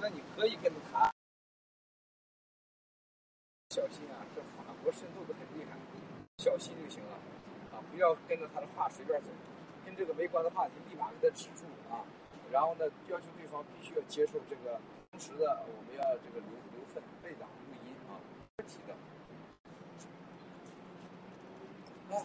那你可以跟他谈，小心啊，这法国渗透的很厉害，小心就行了，啊，不要跟着他的话随便走，跟这个没关的话题立马给他止住啊，然后呢，要求对方必须要接受这个，同时的我们要这个留留份备档录音啊，问题的，哎。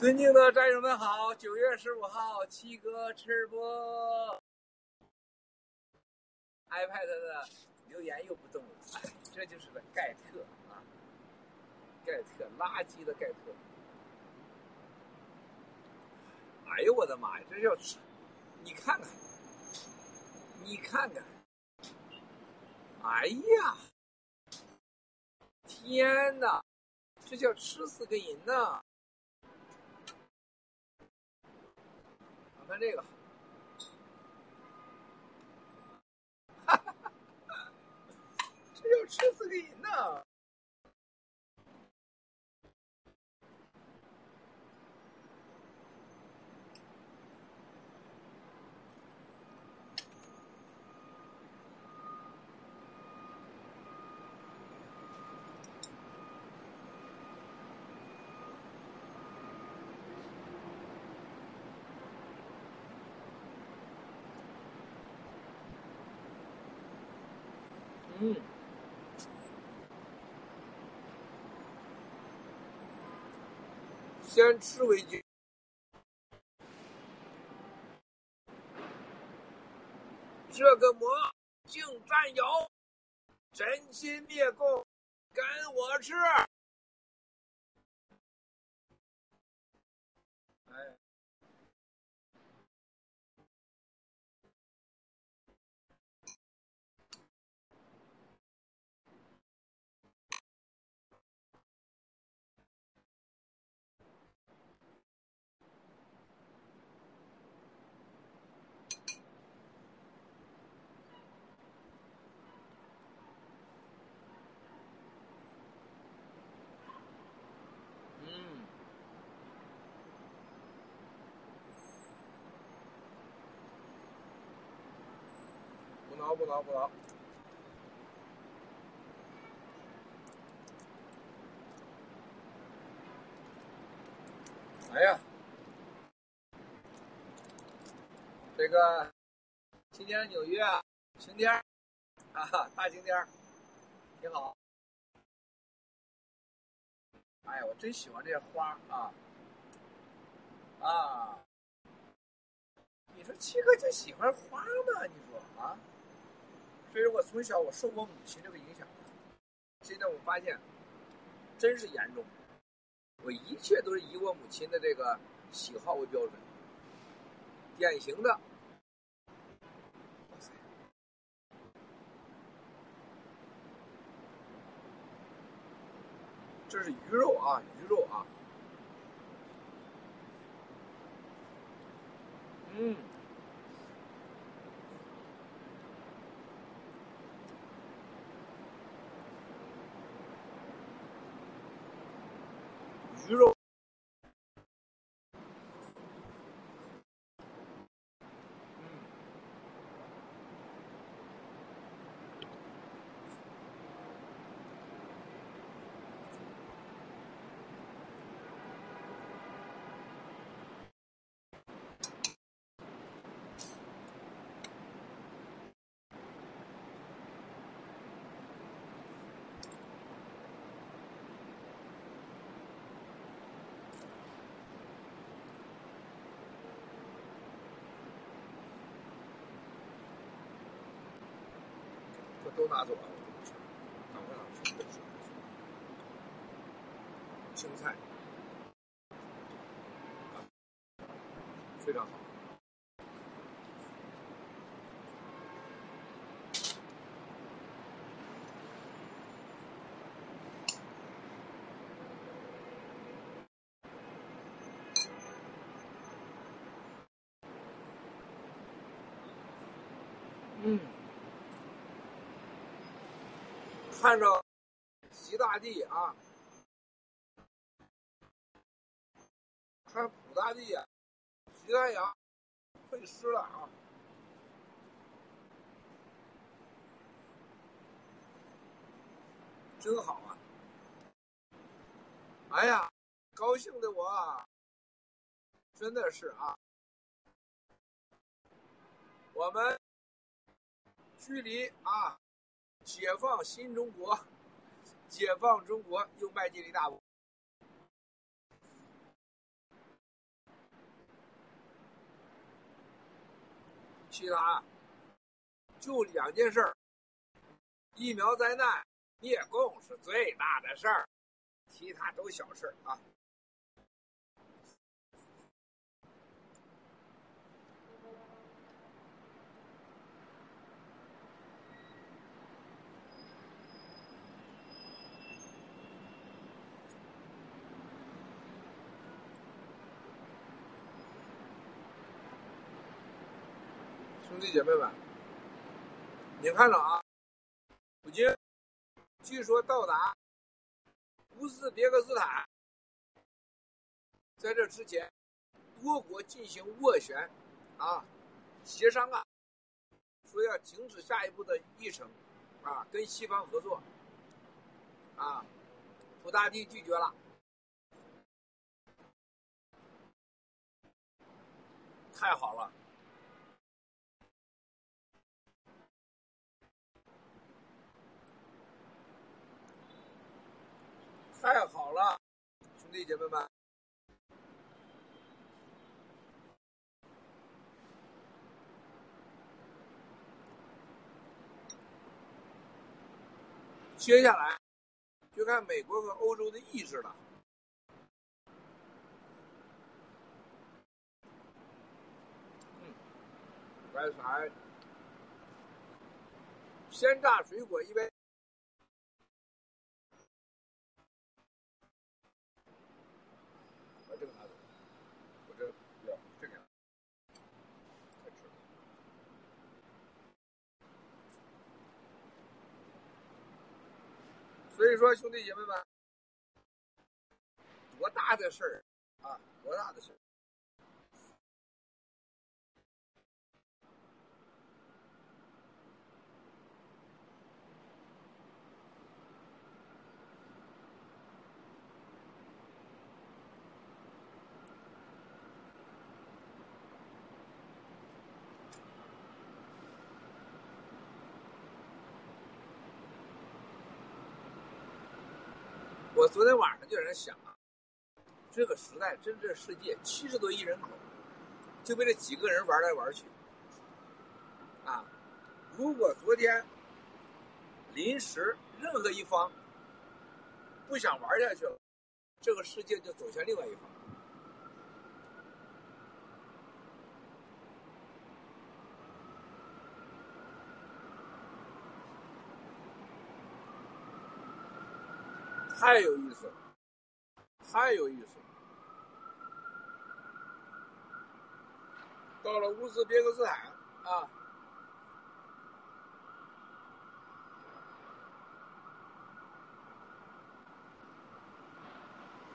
尊敬的战友们好，九月十五号，七哥吃播，iPad 的留言又不动了，这就是个盖特啊，盖特，垃圾的盖特。哎呦我的妈呀，这叫吃，你看看，你看看，哎呀，天哪，这叫吃死个人呐！看这个，哈哈哈这要吃死个人呐！先吃为敬。这个魔镜战友，真心灭共，跟我吃。不挠不挠。哎呀，这个今天纽约晴天啊，大晴天挺好。哎呀，我真喜欢这些花啊啊！你说七哥就喜欢花吗？你说啊？所以我从小我受我母亲这个影响，现在我发现真是严重。我一切都是以我母亲的这个喜好为标准，典型的。这是鱼肉啊，鱼肉啊，嗯。鱼肉。都拿走了，打不上去。青菜，非常好。嗯。看着习大帝啊，看普大帝呀，习太阳会湿了啊，真好啊！哎呀，高兴的我真的是啊，我们距离啊。解放新中国解放中国又迈进了一大步。其他就两件事儿疫苗灾难灭共是最大的事儿其他都小事儿啊。姐妹们，你看着啊，普京据说到达乌兹别克斯坦，在这之前，多国进行斡旋啊，协商啊，说要停止下一步的议程啊，跟西方合作啊，普大帝拒绝了，太好了。太好了，兄弟姐妹们！接下来就看美国和欧洲的意志了。嗯，白菜，鲜榨水果一杯。所以说，兄弟姐妹们，多大的事儿啊！多大的事儿！我昨天晚上就在那想啊，这个时代，真正世界七十多亿人口，就被这几个人玩来玩去，啊！如果昨天临时任何一方不想玩下去了，这个世界就走向另外一方。太有意思了，太有意思了！到了乌兹别克斯坦啊，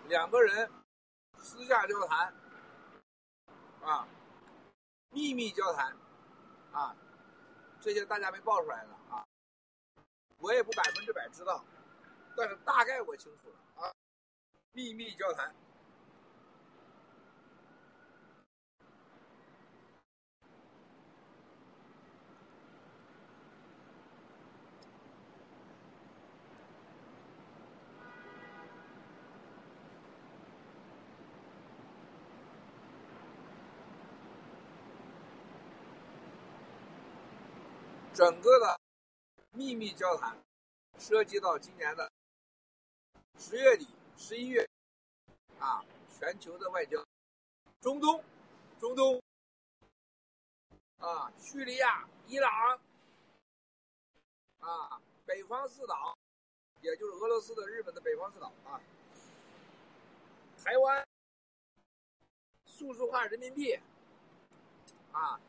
两个人私下交谈啊，秘密交谈啊，这些大家没爆出来的啊，我也不百分之百知道。但是大概我清楚了啊，秘密交谈，整个的秘密交谈涉及到今年的。十月底、十一月，啊，全球的外交，中东、中东，啊，叙利亚、伊朗，啊，北方四岛，也就是俄罗斯的、日本的北方四岛啊，台湾，数字化人民币，啊，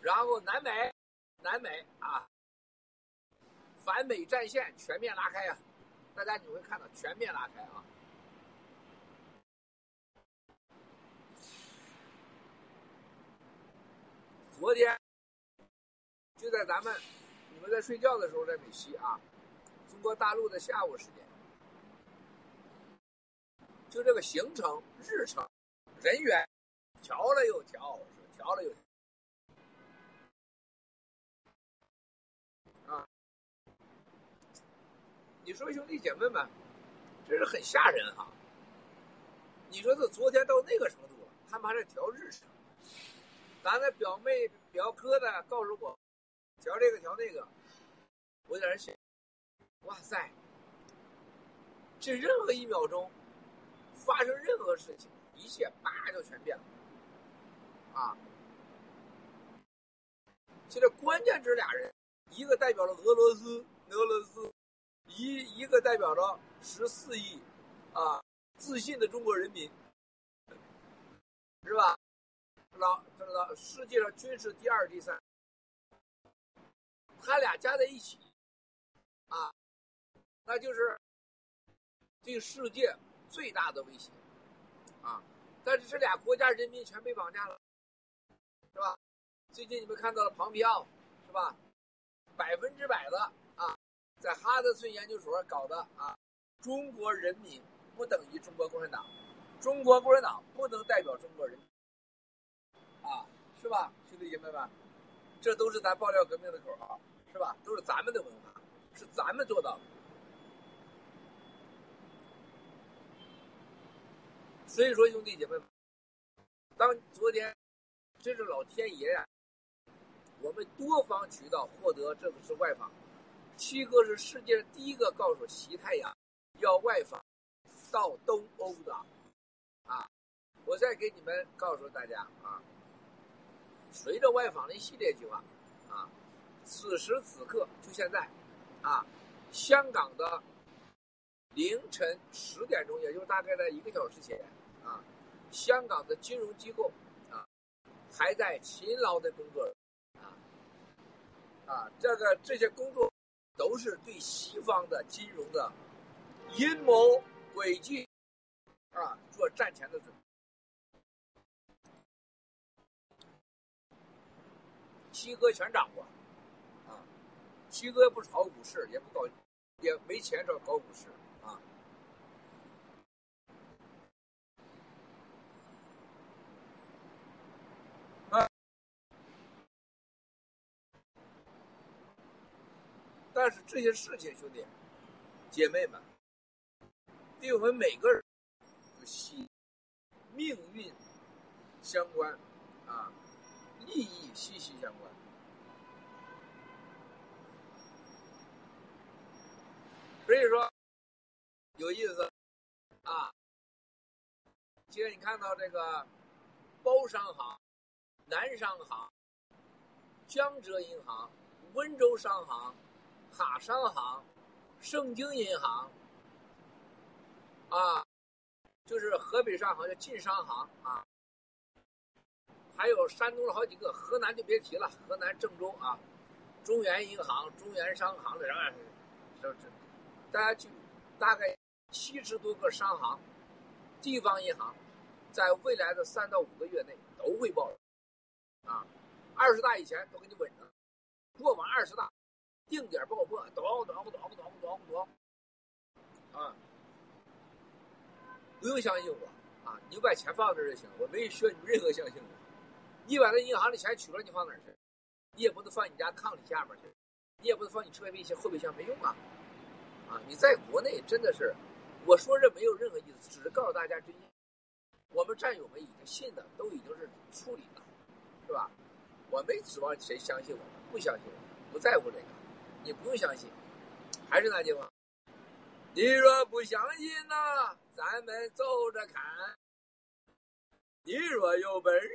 然后南美，南美啊。反美战线全面拉开啊！大家你会看到全面拉开啊！昨天就在咱们你们在睡觉的时候，在美西啊，中国大陆的下午时间，就这个行程日程人员调了又调，调了又。你说兄弟姐妹们，这是很吓人哈！你说这昨天到那个程度了，他们还在调日程，咱的表妹表哥呢告诉我，调这个调那个，我在那想，哇塞，这任何一秒钟发生任何事情，一切叭就全变了，啊！现在关键这俩人，一个代表了俄罗斯，俄罗斯，一一个代表着十四亿，啊，自信的中国人民，是吧？老这个世界上军事第二、第三，他俩加在一起，啊，那就是对世界最大的威胁，啊！但是这俩国家人民全被绑架了，是吧？最近你们看到了庞皮奥，是吧？百分之百的，在哈德逊研究所搞的啊，中国人民不等于中国共产党，中国共产党不能代表中国人，啊，是吧，兄弟姐妹们？这都是咱爆料革命的口号，是吧？都是咱们的文化，是咱们做到的。所以说，兄弟姐妹们，当昨天，这是老天爷呀！我们多方渠道获得这个是外访，七哥是世界上第一个告诉习太阳要外访到东欧的，啊！我再给你们告诉大家啊，随着外访的一系列计划，啊，此时此刻就现在，啊，香港的凌晨十点钟，也就大概在一个小时前，啊，香港的金融机构啊还在勤劳的工作。啊啊，这个这些工作都是对西方的金融的阴谋诡计啊做战前的准备。七哥全掌握啊，七哥不炒股市，也不搞，也没钱找搞股市啊。但是这些事情，兄弟姐妹们，对我们每个人息命运相关啊，利益息息相关。所以说有意思啊。今天你看到这个包商行、南商行、江浙银行、温州商行。卡商行、盛京银行，啊，就是河北商行叫晋商行啊，还有山东的好几个，河南就别提了，河南郑州啊，中原银行、中原商行的，这这，大家就大概七十多个商行、地方银行，在未来的三到五个月内都会爆啊，二十大以前都给你稳着，过完二十大。定点爆破，咚咚咚咚咚咚咚，啊！不用相信我啊，你就把钱放这就行，我没需要你们任何相信我。你把那银行的钱取了，你放哪儿去？你也不能放你家炕里下面去，你也不能放你车尾箱后备箱，没用啊！啊，你在国内真的是，我说这没有任何意思，只是告诉大家真相，我们战友们已经信的都已经是处理了，是吧？我没指望谁相信我们，不相信我们，不在乎这个。你不用相信，还是那句话，你若不相信呢，咱们走着看；你若有本事，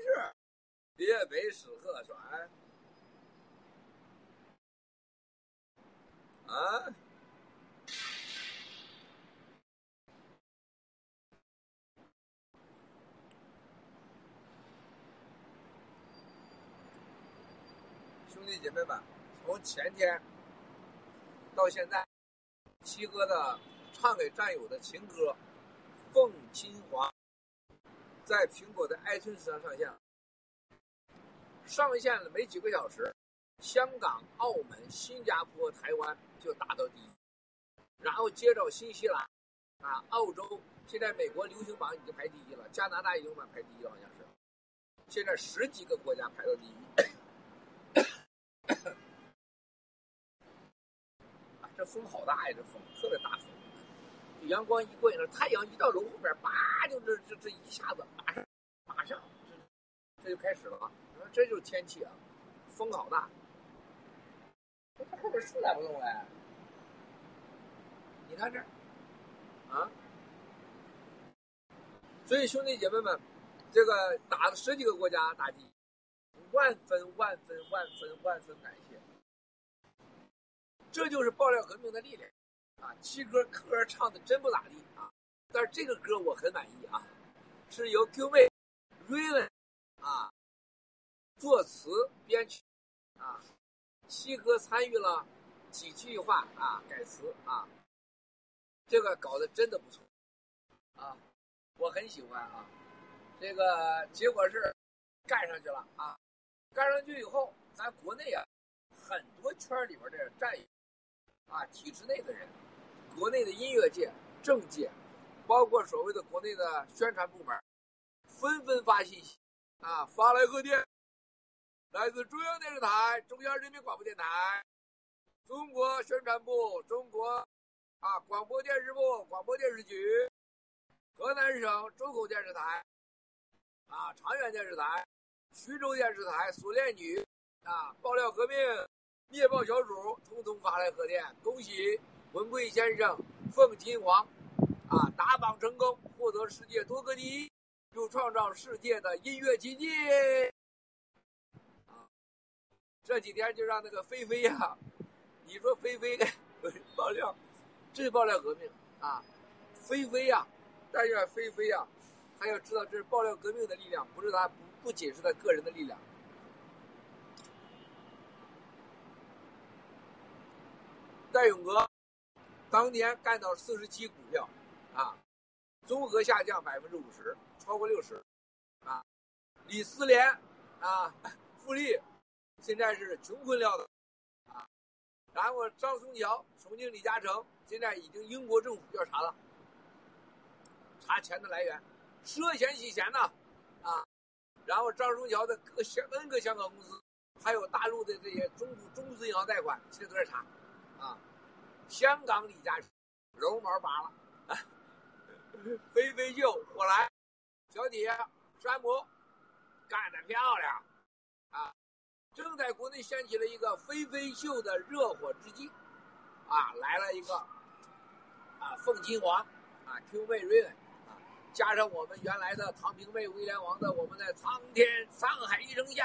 别背诗和船。啊！兄弟姐妹们，从前天。到现在，七哥的唱给战友的情歌《凤清华》在苹果的 iTunes 上上线，上线了没几个小时，香港、澳门、新加坡、台湾就达到第一，然后接着新西兰，啊，澳洲，现在美国流行榜已经排第一了，加拿大流行榜排第一了好像是，现在十几个国家排到第一。这风好大呀！这风特别大风，阳光一过去了，太阳一到楼后边，叭，就这这这一下子，马上马上，这这就开始了。你说这就是天气啊，风好大。这后边树咋不动了。你看这，啊，所以兄弟姐妹们，这个打了十几个国家打击，万分万分万分万分感谢。这就是爆料革命的力量啊！七哥歌唱的真不咋地啊，但是这个歌我很满意啊，是由 Q 妹 Raven 啊作词编曲啊，七哥参与了几句话啊改词啊。这个搞得真的不错，啊，我很喜欢啊。这个结果是干上去了啊，干上去以后，咱国内啊，很多圈里边的战友啊，体制内的人，国内的音乐界、政界，包括所谓的国内的宣传部门，纷纷发信息啊，发来贺电，来自中央电视台、中央人民广播电台、中国宣传部、中国。啊！广播电视部、广播电视局、河南省周口电视台、啊长垣电视台、徐州电视台、苏联女、啊爆料革命灭暴小组，通通发来贺电，恭喜文贵先生奉金黄，啊打榜成功，获得世界多个第一，又创造世界的音乐奇迹。啊，这几天就让那个菲菲呀，你说菲菲爆料。这是爆料革命啊，飞飞呀！但愿飞飞呀，他要知道这是爆料革命的力量，不是他不不仅是他个人的力量。戴勇哥当年干到四十七股票啊，综合下降百分之五十，超过六十啊。李思廉啊，富力现在是穷困潦倒啊。然后张松桥、重庆李嘉诚。现在已经英国政府调查了，查钱的来源，涉嫌洗钱呢，啊，然后张松桥的各香 N 个香港公司，还有大陆的这些中中资银行贷款，现在都在查，啊，香港李嘉诚，绒毛拔了，飞飞秀火来，小铁山姆，干得漂亮，啊，正在国内掀起了一个飞飞秀的热火之际，啊，来了一个。啊，凤金华，啊，Q 妹瑞恩，啊，加上我们原来的唐平妹、威廉王的我们的苍天沧海一声笑，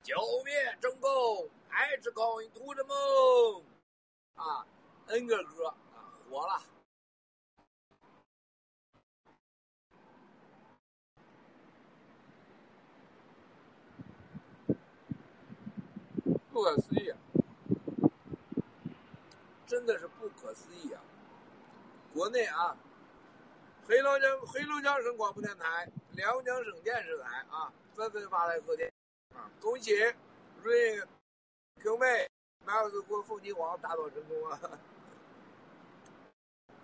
九灭中共，爱之空，图着梦，啊，N 个歌啊火了，不可思议，真的是不可思议啊！国内啊，黑龙江黑龙江省广播电台、辽宁省电视台啊，纷纷发来贺电啊，恭喜瑞 Q 妹、马尔斯国凤金王打榜成功啊！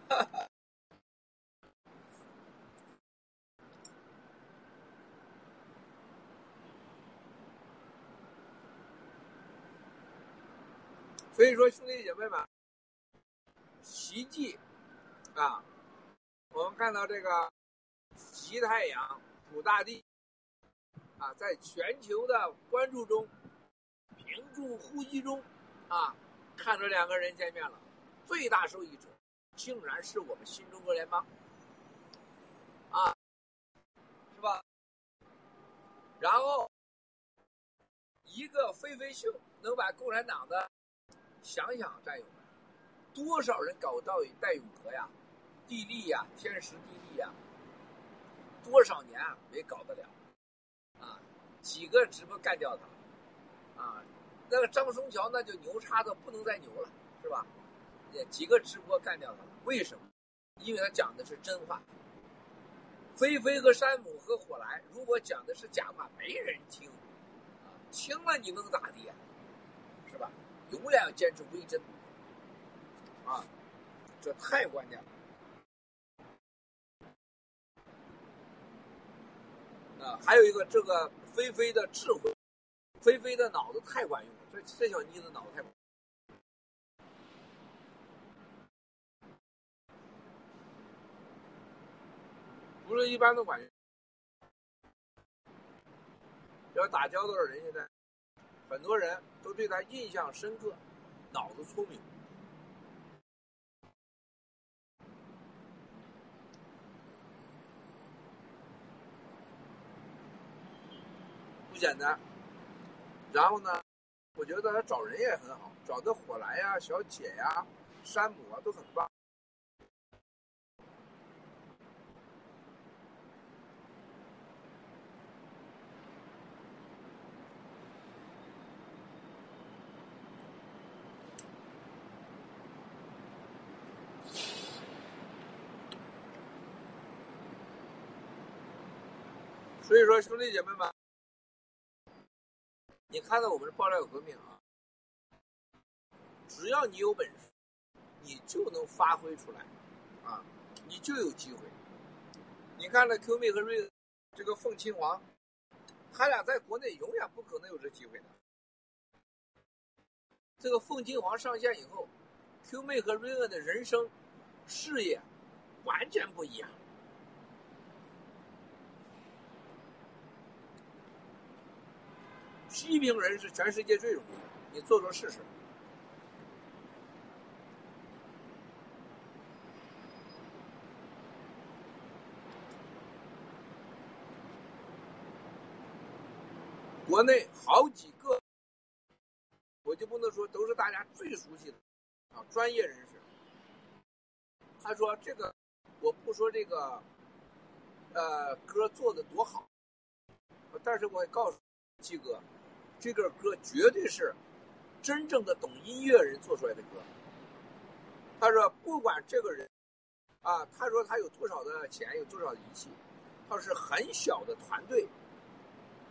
哈哈。所以说，兄弟姐妹们，奇迹。啊，我们看到这个极太阳普大帝啊，在全球的关注中、屏住呼吸中啊，看着两个人见面了，最大受益者竟然是我们新中国联邦啊，是吧？然后一个飞飞秀能把共产党的想想战友们，多少人搞到戴永革呀？地利呀，天时地利呀，多少年没搞得了，啊，几个直播干掉他，啊，那个张松桥那就牛叉的不能再牛了，是吧？也几个直播干掉他了，为什么？因为他讲的是真话。菲菲和山姆和火来，如果讲的是假话，没人听，啊，听了你能咋地？是吧？永远要坚持为真，啊，这太关键了。啊，还有一个这个菲菲的智慧，菲菲的脑子太管用，这小妮子脑子太，不是一般的管用。要打交道的人，现在很多人都对他印象深刻，脑子聪明。不简单，然后呢，我觉得他找人也很好，找的火来呀、小姐呀、山姆啊都很棒。所以说，兄弟姐妹们。看到我们的爆料革命啊，只要你有本事，你就能发挥出来，啊，你就有机会。你看那 Q 妹和瑞恩这个凤亲王，他俩在国内永远不可能有这机会的。这个凤亲王上线以后，Q 妹和瑞恩的人生、事业完全不一样。批评人是全世界最容易的，你做做试试。国内好几个，我就不能说都是大家最熟悉的啊，专业人士。他说这个，我不说这个，呃，歌做的多好，但是我告诉七哥。这个歌绝对是真正的懂音乐人做出来的歌。他说，不管这个人啊，他说他有多少的钱，有多少的仪器，他是很小的团队，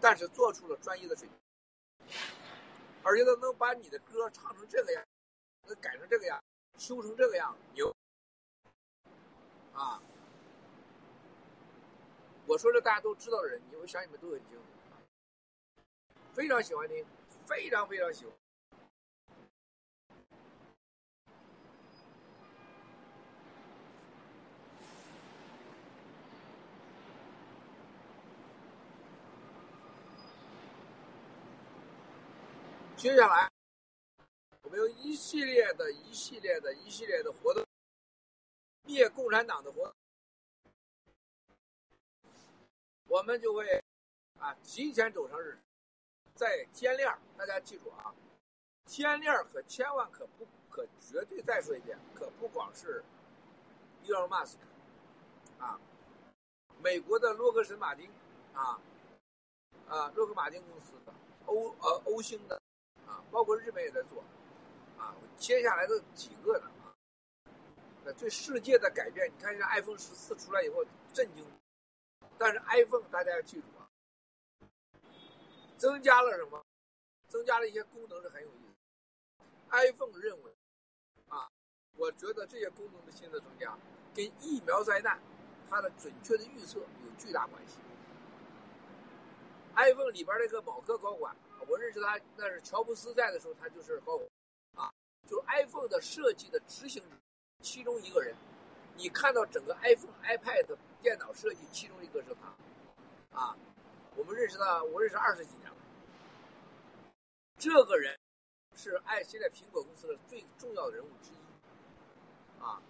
但是做出了专业的水平，而且他能把你的歌唱成这个样，能改成这个样，修成这个样，牛啊！我说这大家都知道的人，你我想你们都很清楚。非常喜欢听，非常非常喜欢。接下来，我们有一系列的一系列的一系列的活动，灭共产党的活动，我们就会啊提前走上日程。在天链大家记住啊，天链可千万可不可绝对再说一遍，可不光是伊隆马斯克啊，美国的洛克什马丁啊，啊洛克马丁公司的欧呃欧星的啊，包括日本也在做啊，接下来的几个呢啊，那对世界的改变，你看一下 iPhone 十四出来以后震惊，但是 iPhone 大家要记住。增加了什么？增加了一些功能是很有意思。iPhone 认为，啊，我觉得这些功能的新的增加，跟疫苗灾难它的准确的预测有巨大关系。iPhone 里边那个某个高管，我认识他，那是乔布斯在的时候，他就是高管，啊，就是 iPhone 的设计的执行者其中一个人。你看到整个 iPhone、iPad 电脑设计其中一个是他，啊。我们认识他，我认识二十几年了。这个人是爱现在苹果公司的最重要的人物之一。啊，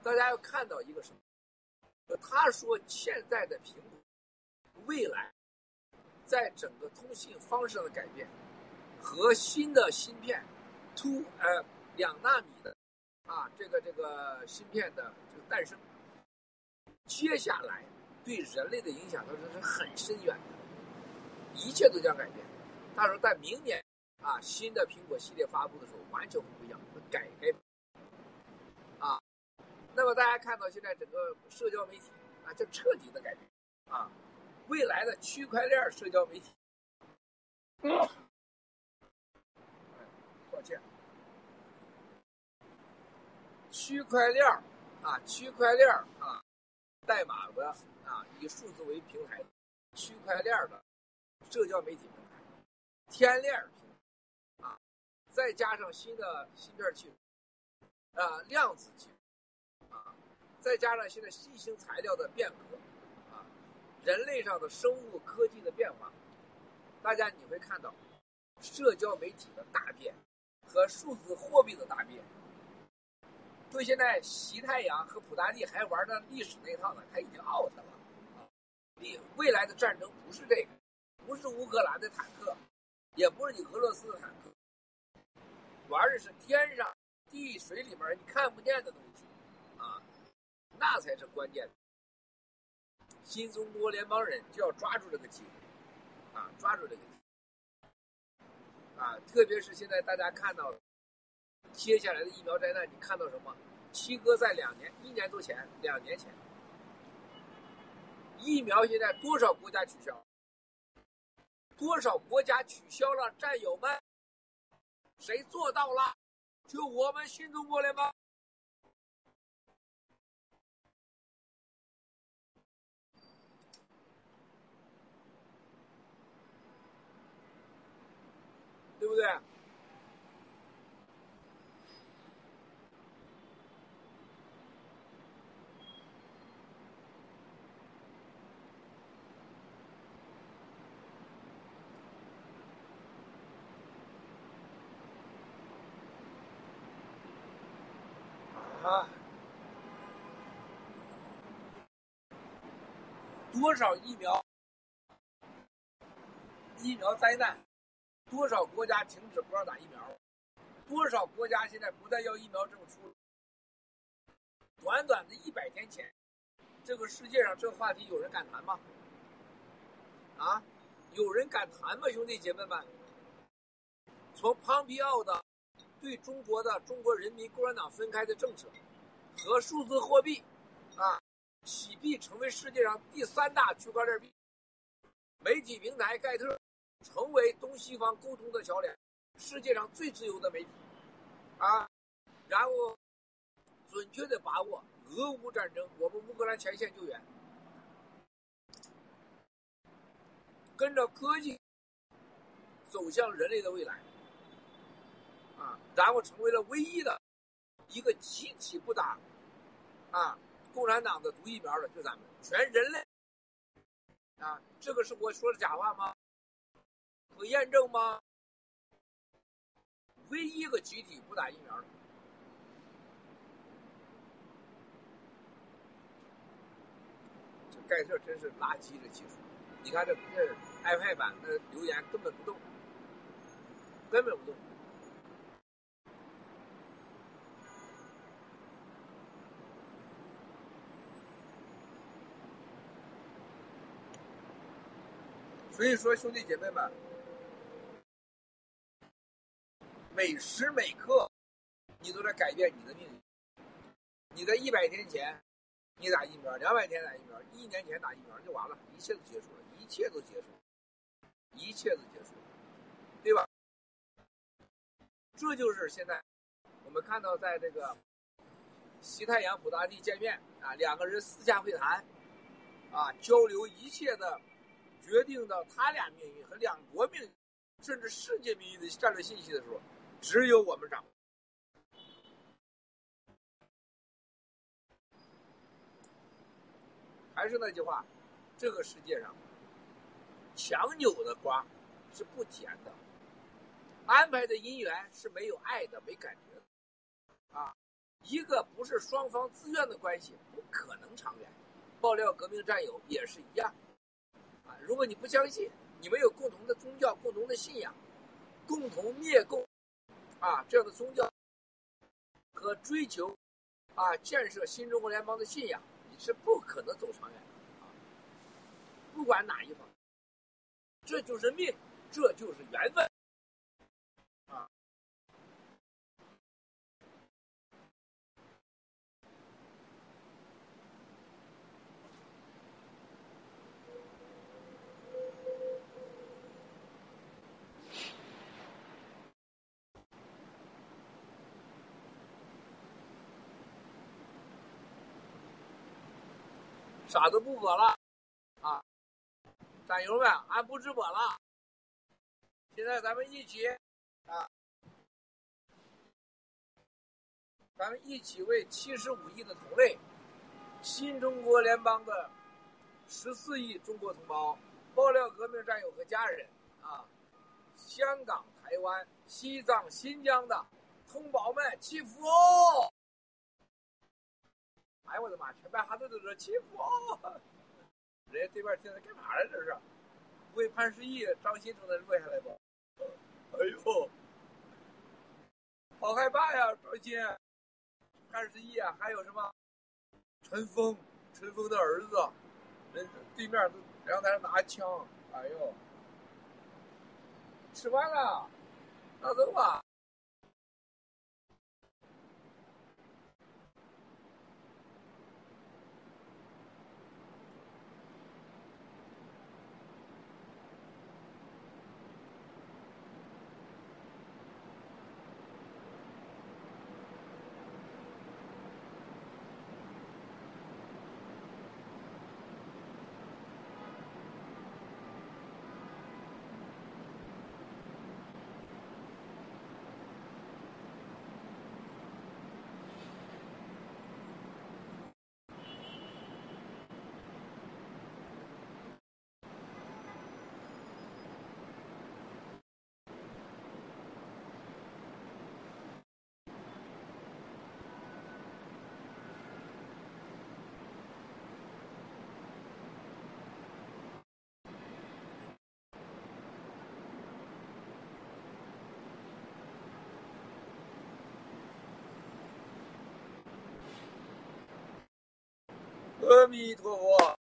大家要看到一个什么？他说现在的苹果，未来在整个通信方式上的改变和新的芯片突呃两纳米的啊这个这个芯片的这个诞生，接下来。对人类的影响，他说是很深远的，一切都将改变。他说，在明年啊，新的苹果系列发布的时候，完全会不一样，会改改。啊，那么大家看到现在整个社交媒体啊，就彻底的改变啊，未来的区块链社交媒体。抱歉，区块链啊，区块链啊，代码的。啊，以数字为平台，区块链的社交媒体平台，天链平台，啊，再加上新的芯片技术，啊，量子技术，啊，再加上现在新型材料的变革，啊，人类上的生物科技的变化，大家你会看到社交媒体的大变和数字货币的大变。对现在西太阳和普大帝还玩的历史那套呢，他已经 out 了啊！你未来的战争不是这个，不是乌克兰的坦克，也不是你俄罗斯的坦克，玩的是天上、地、水里面你看不见的东西啊，那才是关键。新中国联邦人就要抓住这个机会啊，抓住这个机会啊！特别是现在大家看到。接下来的疫苗灾难，你看到什么？七哥在两年、一年多前、两年前，疫苗现在多少国家取消？多少国家取消了？战友们，谁做到了？就我们新中国联邦，对不对？啊！多少疫苗？疫苗灾难？多少国家停止不让打疫苗？多少国家现在不再要疫苗证书？短短的一百天前，这个世界上这个话题有人敢谈吗？啊？有人敢谈吗，兄弟姐妹们？从庞皮奥的。对中国的中国人民共产党分开的政策和数字货币，啊，洗币成为世界上第三大区块链币，媒体平台盖特成为东西方沟通的桥梁，世界上最自由的媒体，啊，然后准确的把握俄乌战争，我们乌克兰前线救援，跟着科技走向人类的未来。啊然后成为了唯一的一个集体不打啊共产党的毒疫苗的，就咱们全人类啊，这个是我说的假话吗？可验证吗？唯一一个集体不打疫苗的，这盖特真是垃圾的技术。你看这这 iPad 版的留言根本不动，根本不动。所以说，兄弟姐妹们，每时每刻，你都在改变你的命运。你在一百天前，你打疫苗；两百天打疫苗；一年前打疫苗就完了，一切都结束了，一切都结束了，一切都结束了，对吧？这就是现在我们看到，在这个西太阳普大帝见面啊，两个人私下会谈，啊，交流一切的。决定到他俩命运和两国命运，甚至世界命运的战略信息的时候，只有我们掌握。还是那句话，这个世界上，强扭的瓜是不甜的，安排的姻缘是没有爱的、没感觉的，啊，一个不是双方自愿的关系，不可能长远。爆料革命战友也是一样。如果你不相信，你们有共同的宗教、共同的信仰、共同灭共，啊，这样的宗教和追求，啊，建设新中国联邦的信仰，你是不可能走长远的，啊，不管哪一方，这就是命，这就是缘分。啥都不播了，啊，战友们，俺不直播了。现在咱们一起，啊，咱们一起为七十五亿的同类，新中国联邦的十四亿中国同胞、爆料革命战友和家人，啊，香港、台湾、西藏、新疆的同胞们祈福！哎我的妈，全班孩子都在祈福哦！人家对面听着干嘛呢？这是为潘石屹、张欣从那落下来不？哎呦，好害怕呀！张欣、潘石屹啊，还有什么陈峰、陈峰的儿子，人对面都让他拿枪，哎呦！吃完了，拿走吧。阿弥陀佛。